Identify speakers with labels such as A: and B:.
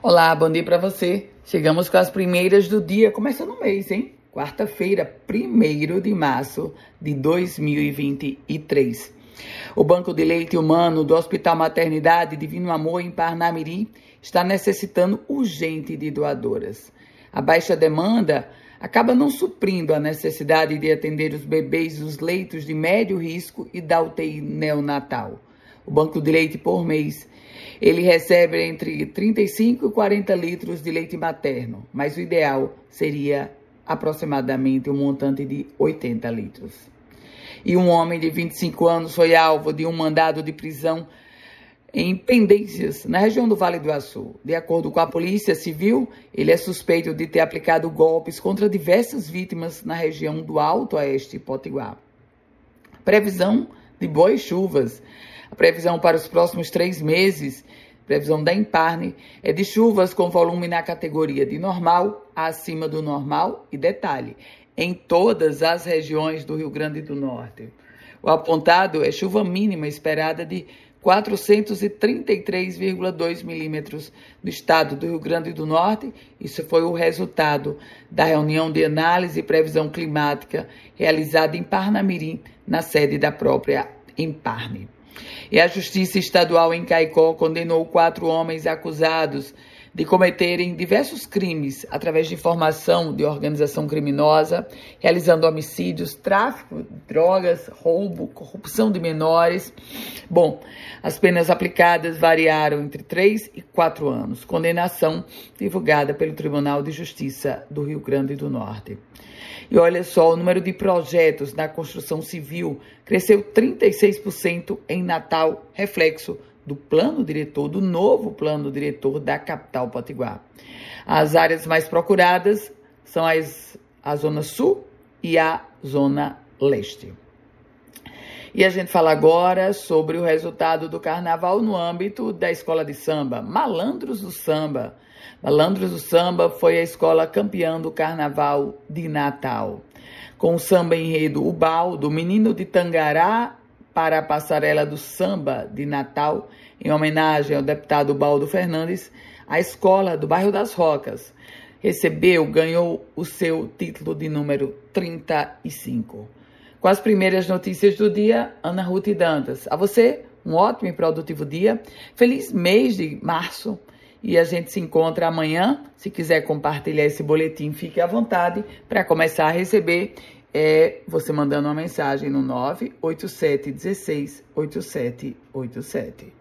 A: Olá, bom dia para você. Chegamos com as primeiras do dia, começando o mês, hein? Quarta-feira, 1 de março de 2023. O Banco de Leite Humano do Hospital Maternidade Divino Amor em Parnamirim está necessitando urgente de doadoras. A baixa demanda acaba não suprindo a necessidade de atender os bebês dos leitos de médio risco e da UTI neonatal. O banco de leite por mês ele recebe entre 35 e 40 litros de leite materno, mas o ideal seria aproximadamente um montante de 80 litros. E um homem de 25 anos foi alvo de um mandado de prisão em pendências na região do Vale do Açu. De acordo com a Polícia Civil, ele é suspeito de ter aplicado golpes contra diversas vítimas na região do Alto Oeste Potiguar. Previsão de boas chuvas. A previsão para os próximos três meses, previsão da Imparne, é de chuvas com volume na categoria de normal, acima do normal e detalhe, em todas as regiões do Rio Grande do Norte. O apontado é chuva mínima esperada de 433,2 milímetros no estado do Rio Grande do Norte. Isso foi o resultado da reunião de análise e previsão climática realizada em Parnamirim, na sede da própria Emparne. E a Justiça Estadual em Caicó condenou quatro homens acusados de cometerem diversos crimes através de informação de organização criminosa, realizando homicídios, tráfico de drogas, roubo, corrupção de menores. Bom, as penas aplicadas variaram entre 3 e 4 anos. Condenação divulgada pelo Tribunal de Justiça do Rio Grande do Norte. E olha só, o número de projetos na construção civil cresceu 36% em Natal, reflexo do plano diretor, do novo plano diretor da capital potiguar. As áreas mais procuradas são as, a Zona Sul e a Zona Leste. E a gente fala agora sobre o resultado do carnaval no âmbito da escola de samba, Malandros do Samba. Malandros do Samba foi a escola campeã do carnaval de Natal. Com o samba enredo Ubal, do Menino de Tangará para a passarela do samba de Natal, em homenagem ao deputado Baldo Fernandes, a escola do bairro das Rocas recebeu, ganhou o seu título de número 35. Com as primeiras notícias do dia, Ana Ruth Dantas. A você, um ótimo e produtivo dia. Feliz mês de março. E a gente se encontra amanhã. Se quiser compartilhar esse boletim, fique à vontade para começar a receber é você mandando uma mensagem no 987 16 8787.